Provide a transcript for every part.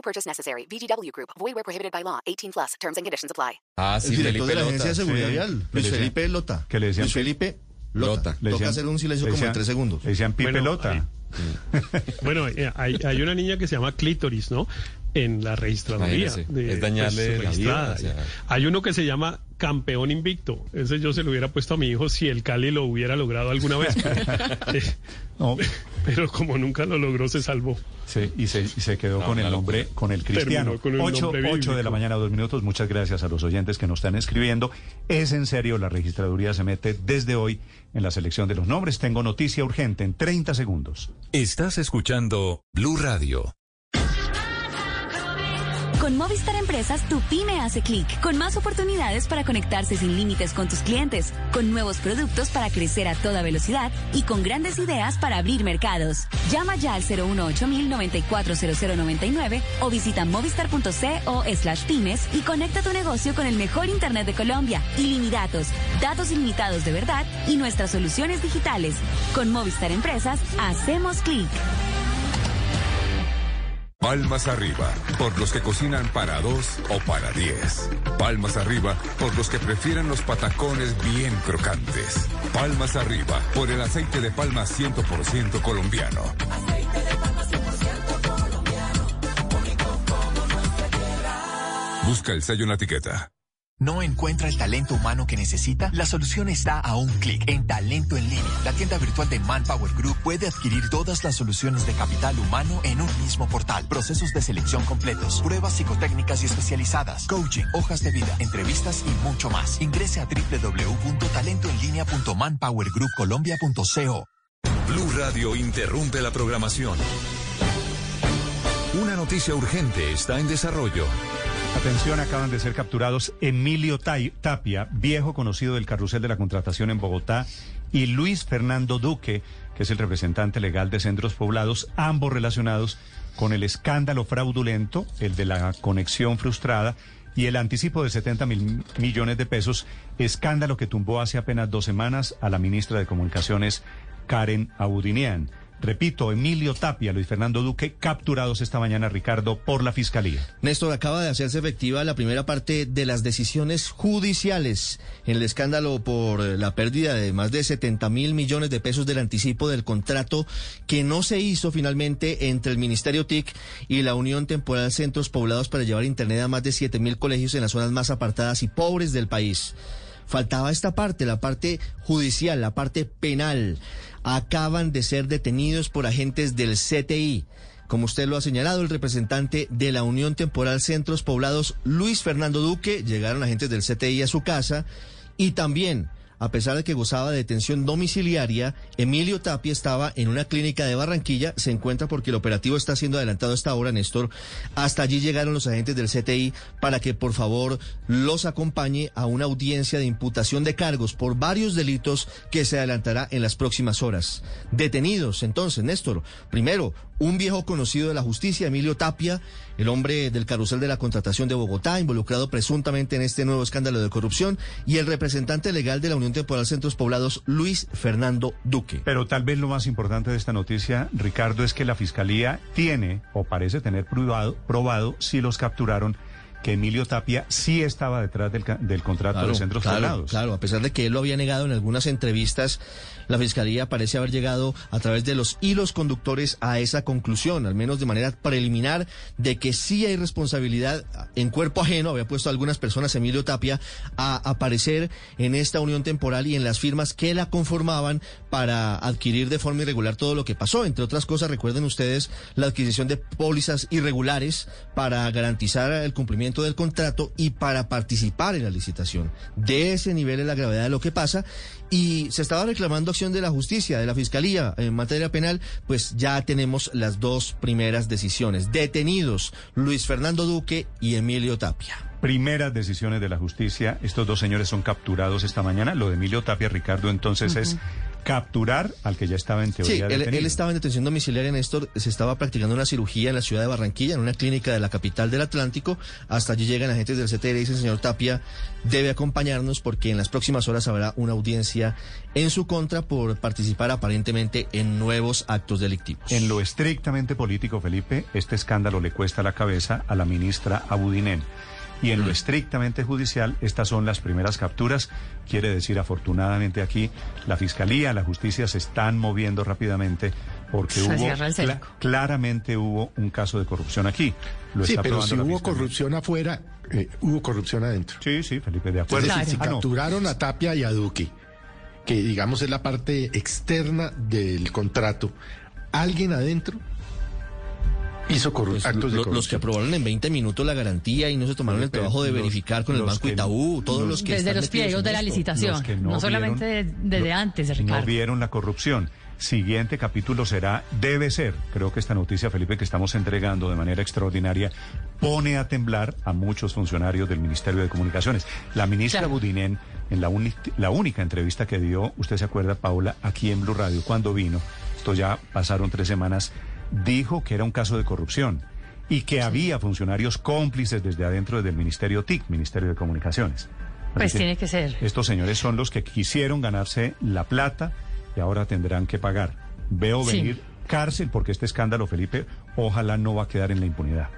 No purchase necessary. VGW Group. Void where prohibited by law. 18 plus. Terms and conditions apply. Ah, sí, el director Felipe de la Lota. Agencia de Seguridad sí. Vial, Le Luis decían- Felipe Lota. que le decían Luis Felipe Lota. Lota. Le Toca decían- hacer un silencio le como en decían- tres segundos. Le decían Pipe Bueno, Lota. Bueno, eh, hay, hay una niña que se llama Clítoris, ¿no? En la registraduría. Imagínese, de- es dañarle la registrada. vida, o sea. Hay uno que se llama Campeón Invicto. Ese yo se lo hubiera puesto a mi hijo si el Cali lo hubiera logrado alguna vez. Pero, eh, No, pero como nunca lo logró, se salvó. sí, y, se, y se quedó No, con el nombre, locura. con el cristiano. Terminó con el 8, nombre de bíblico. la mañana, dos minutos. Muchas gracias a los oyentes que nos están escribiendo. Es en serio, la registraduría se mete desde hoy en la selección de los nombres. Tengo noticia urgente en 30 segundos. Estás escuchando Blue Radio. Con Movistar Empresas, tu pyme hace clic, con más oportunidades para conectarse sin límites con tus clientes, con nuevos productos para crecer a toda velocidad y con grandes ideas para abrir mercados. Llama ya al 018-940099 o visita movistar.co slash pymes y conecta tu negocio con el mejor Internet de Colombia, ilimitados, datos ilimitados de verdad y nuestras soluciones digitales. Con Movistar Empresas, hacemos clic. Palmas arriba, por los que cocinan para dos o para diez. Palmas arriba, por los que prefieren los patacones bien crocantes. Palmas arriba, por el aceite de palma 100% colombiano. Busca el sello en la etiqueta. ¿No encuentra el talento humano que necesita? La solución está a un clic en Talento en Línea. La tienda virtual de Manpower Group puede adquirir todas las soluciones de capital humano en un mismo portal. Procesos de selección completos, pruebas psicotécnicas y especializadas, coaching, hojas de vida, entrevistas y mucho más. Ingrese a www.talentoenlinea.manpowergroupcolombia.co. Blue Radio interrumpe la programación. Una noticia urgente está en desarrollo. Atención, acaban de ser capturados Emilio Tapia, viejo conocido del carrusel de la contratación en Bogotá, y Luis Fernando Duque, que es el representante legal de centros poblados, ambos relacionados con el escándalo fraudulento, el de la conexión frustrada y el anticipo de 70 mil millones de pesos, escándalo que tumbó hace apenas dos semanas a la ministra de Comunicaciones, Karen Abudinian. Repito, Emilio Tapia, Luis Fernando Duque, capturados esta mañana, Ricardo, por la Fiscalía. Néstor, acaba de hacerse efectiva la primera parte de las decisiones judiciales en el escándalo por la pérdida de más de 70 mil millones de pesos del anticipo del contrato que no se hizo finalmente entre el Ministerio TIC y la Unión Temporal Centros Poblados para llevar Internet a más de 7 mil colegios en las zonas más apartadas y pobres del país. Faltaba esta parte, la parte judicial, la parte penal. Acaban de ser detenidos por agentes del CTI. Como usted lo ha señalado, el representante de la Unión Temporal Centros Poblados, Luis Fernando Duque, llegaron agentes del CTI a su casa y también, a pesar de que gozaba de detención domiciliaria, Emilio Tapia estaba en una clínica de Barranquilla, se encuentra porque el operativo está siendo adelantado a esta hora, Néstor. Hasta allí llegaron los agentes del CTI para que por favor los acompañe a una audiencia de imputación de cargos por varios delitos que se adelantará en las próximas horas. Detenidos entonces, Néstor. Primero, un viejo conocido de la justicia, Emilio Tapia, el hombre del carrusel de la contratación de Bogotá, involucrado presuntamente en este nuevo escándalo de corrupción, y el representante legal de la Unión Temporal Centros Poblados, Luis Fernando Duque. Pero tal vez lo más importante de esta noticia, Ricardo, es que la Fiscalía tiene o parece tener probado, probado si los capturaron que Emilio Tapia sí estaba detrás del, del contrato de centros claro, claro, a pesar de que él lo había negado en algunas entrevistas, la fiscalía parece haber llegado a través de los hilos conductores a esa conclusión, al menos de manera preliminar, de que sí hay responsabilidad en cuerpo ajeno, había puesto a algunas personas Emilio Tapia a aparecer en esta unión temporal y en las firmas que la conformaban para adquirir de forma irregular todo lo que pasó. Entre otras cosas, recuerden ustedes la adquisición de pólizas irregulares para garantizar el cumplimiento cumplimiento del contrato y para participar en la licitación. De ese nivel es la gravedad de lo que pasa y se estaba reclamando acción de la justicia, de la fiscalía en materia penal, pues ya tenemos las dos primeras decisiones. Detenidos Luis Fernando Duque y Emilio Tapia. Primeras decisiones de la justicia. Estos dos señores son capturados esta mañana. Lo de Emilio Tapia, Ricardo, entonces es capturar al que ya estaba en teoría Sí, él, él estaba en detención domiciliaria, Néstor. Se estaba practicando una cirugía en la ciudad de Barranquilla, en una clínica de la capital del Atlántico. Hasta allí llegan agentes del CTR y dicen, señor Tapia, debe acompañarnos porque en las próximas horas habrá una audiencia en su contra por participar aparentemente en nuevos actos delictivos. En lo estrictamente político, Felipe, este escándalo le cuesta la cabeza a la ministra Abudinen. Y en lo estrictamente judicial, estas son las primeras capturas. Quiere decir, afortunadamente aquí, la Fiscalía, la Justicia se están moviendo rápidamente porque Se hubo, cierra el cerco. claramente hubo un caso de corrupción aquí. Lo Sí, está pero si hubo Fiscalía. corrupción afuera, eh, hubo corrupción adentro. Sí, sí, Felipe, de Es acuerdo. si Ah, capturaron a Tapia y a Duque, que digamos es la parte externa del contrato, alguien adentro hizo corru- Pues, actos de lo- corrupción. los que aprobaron en 20 minutos la garantía y no se tomaron el trabajo de los- verificar con el los Banco que- Itaú, todos los que Desde están los pliegos de la licitación. Los no, no solamente vieron- desde no- antes, Ricardo. No vieron la corrupción. Siguiente capítulo será, debe ser, creo que esta noticia, Felipe, que estamos entregando de manera extraordinaria, pone a temblar a muchos funcionarios del Ministerio de Comunicaciones. La ministra Claro. Budinen, en la, uni- la única entrevista que dio, usted se acuerda, Paula, aquí en Blue Radio, cuando vino, esto ya pasaron tres semanas, dijo que era un caso de corrupción y que había funcionarios cómplices desde adentro desde el Ministerio TIC, Ministerio de Comunicaciones. Así Pues tiene que ser. estos señores son los que quisieron ganarse la plata y ahora tendrán que pagar. Veo Sí. venir cárcel porque este escándalo, Felipe, ojalá no va a quedar en la impunidad.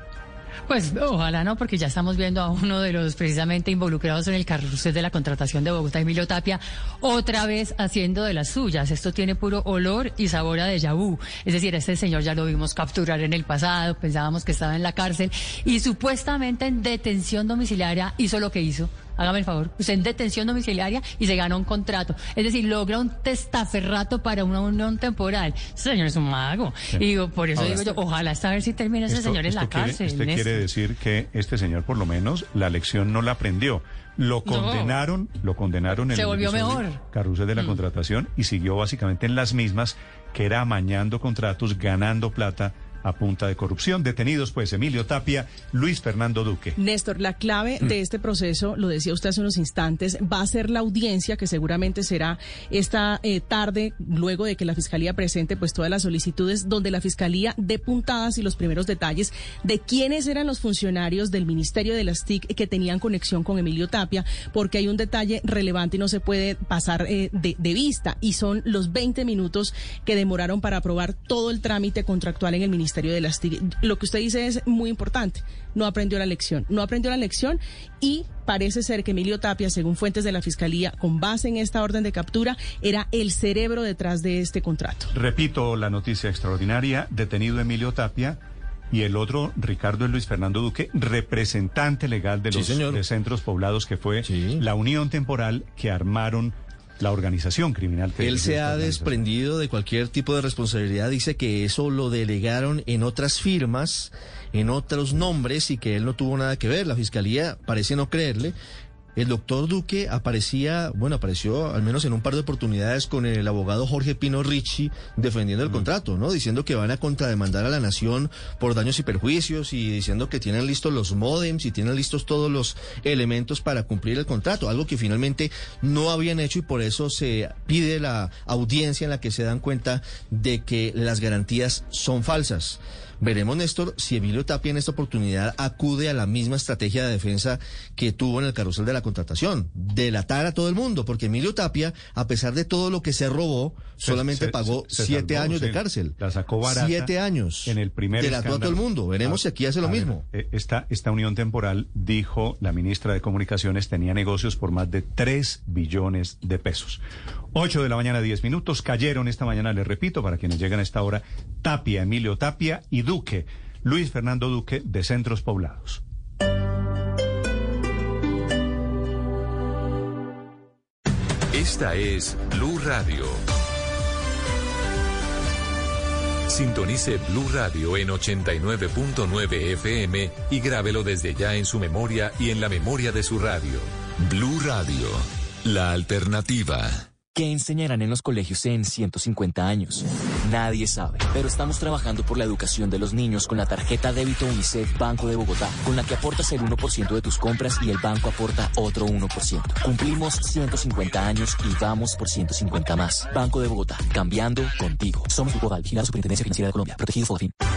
Pues ojalá no, porque ya estamos viendo a uno de los precisamente involucrados en el carrusel de la contratación de Bogotá, Emilio Tapia, otra vez haciendo de las suyas. Esto tiene puro olor y sabor a déjà vu. Es decir, este señor ya lo vimos capturar en el pasado, pensábamos que estaba en la cárcel y supuestamente en detención domiciliaria hizo lo que hizo. Hágame el favor, usted en detención domiciliaria y se gana un contrato. Es decir, logra un testaferrato para una unión temporal. Ese señor es un mago. Y digo, por eso Ahora, digo yo, ojalá esta vez si termina ese Esto- señor en la quiere- cárcel. Néstor. quiere decir que este señor, por lo menos, la lección no la aprendió. Lo condenaron, lo condenaron en Se el volvió mejor. Carrusel de la Mm. contratación y siguió básicamente en las mismas, que era amañando contratos, ganando plata a punta de corrupción. Detenidos, pues, Emilio Tapia, Luis Fernando Duque. Néstor, la clave de este proceso, lo decía usted hace unos instantes, va a ser la audiencia que seguramente será esta eh, tarde, luego de que la Fiscalía presente pues todas las solicitudes, donde la Fiscalía dé puntadas y los primeros detalles de quiénes eran los funcionarios del Ministerio de las TIC que tenían conexión con Emilio Tapia, porque hay un detalle relevante y no se puede pasar eh, de, de vista, y son los 20 minutos que demoraron para aprobar todo el trámite contractual en el Ministerio de las TIC. Lo que usted dice es muy importante. No aprendió la lección. No aprendió la lección y parece ser que Emilio Tapia, según fuentes de la Fiscalía, con base en esta orden de captura, era el cerebro detrás de este contrato. Repito la noticia extraordinaria, detenido Emilio Tapia y el otro, Ricardo Luis Fernando Duque, representante legal de Sí, los señor. de centros poblados, que fue Sí. la unión temporal que armaron la organización criminal. Que Él se ha desprendido de cualquier tipo de responsabilidad. Dice que eso lo delegaron en otras firmas, en otros nombres y que él no tuvo nada que ver. La fiscalía parece no creerle. El doctor Duque aparecía, bueno, apareció al menos en un par de oportunidades con el abogado Jorge Pino Ricci defendiendo el contrato, ¿no? Diciendo que van a contrademandar a la nación por daños y perjuicios y diciendo que tienen listos los módems y tienen listos todos los elementos para cumplir el contrato, algo que finalmente no habían hecho y por eso se pide la audiencia en la que se dan cuenta de que las garantías son falsas. Veremos, Néstor, si Emilio Tapia en esta oportunidad acude a la misma estrategia de defensa que tuvo en el carrusel de la contratación, delatar a todo el mundo, porque Emilio Tapia, a pesar de todo lo que se robó, Se- solamente se- pagó se siete salvó, años de cárcel. La sacó barata. Siete años. En el primer Delató a todo el mundo. Veremos A- si aquí hace lo ver, mismo. eh, esta, esta unión temporal, dijo la ministra de Comunicaciones, tenía negocios por más de 3 billones de pesos. 8 de la mañana, 10 minutos. Cayeron esta mañana, les repito, para quienes llegan a esta hora, Tapia, Emilio Tapia y Duque, Luis Fernando Duque, de Centros Poblados. Esta es Blue Radio. Sintonice Blue Radio en 89.9 FM y grábelo desde ya en su memoria y en la memoria de su radio. Blue Radio, la alternativa. ¿Qué enseñarán en los colegios en 150 años? Nadie sabe, pero estamos trabajando por la educación de los niños con la tarjeta débito UNICEF Banco de Bogotá, con la que aportas el 1% de tus compras y el banco aporta otro 1%. Cumplimos 150 años y vamos por 150 más. Banco de Bogotá, cambiando contigo. Somos Val, la Superintendencia Financiera de Colombia, protegido por fin.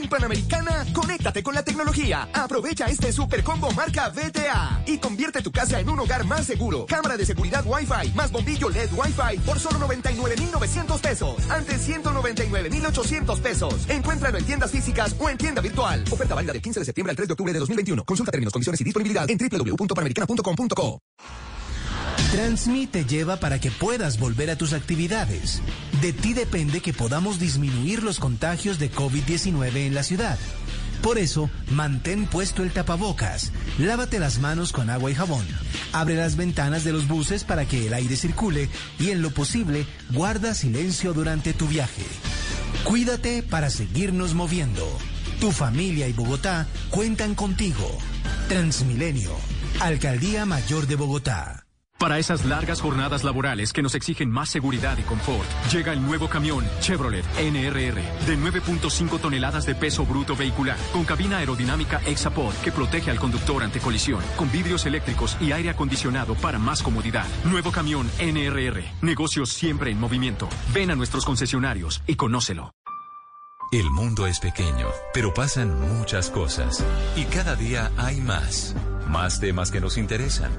En Panamericana, conéctate con la tecnología. Aprovecha este super combo marca VTA y convierte tu casa en un hogar más seguro. Cámara de seguridad Wi-Fi más bombillo LED Wi-Fi por solo 99,900 pesos. Antes 199,800 pesos. Encuéntralo en tiendas físicas o en tienda virtual. Oferta válida del 15 de septiembre al 3 de octubre de 2021. Consulta términos, condiciones y disponibilidad en www.panamericana.com.co. Transmi te lleva para que puedas volver a tus actividades. De ti depende que podamos disminuir los contagios de COVID-19 en la ciudad. Por eso, mantén puesto el tapabocas, lávate las manos con agua y jabón, abre las ventanas de los buses para que el aire circule y en lo posible, guarda silencio durante tu viaje. Cuídate para seguirnos moviendo. Tu familia y Bogotá cuentan contigo. Transmilenio, Alcaldía Mayor de Bogotá. Para esas largas jornadas laborales que nos exigen más seguridad y confort, llega el nuevo camión Chevrolet NRR de 9.5 toneladas de peso bruto vehicular, con cabina aerodinámica Exapod que protege al conductor ante colisión, con vidrios eléctricos y aire acondicionado para más comodidad. Nuevo camión NRR, negocios siempre en movimiento. Ven a nuestros concesionarios y conócelo. El mundo es pequeño, pero pasan muchas cosas. Y cada día hay más. Más temas que nos interesan.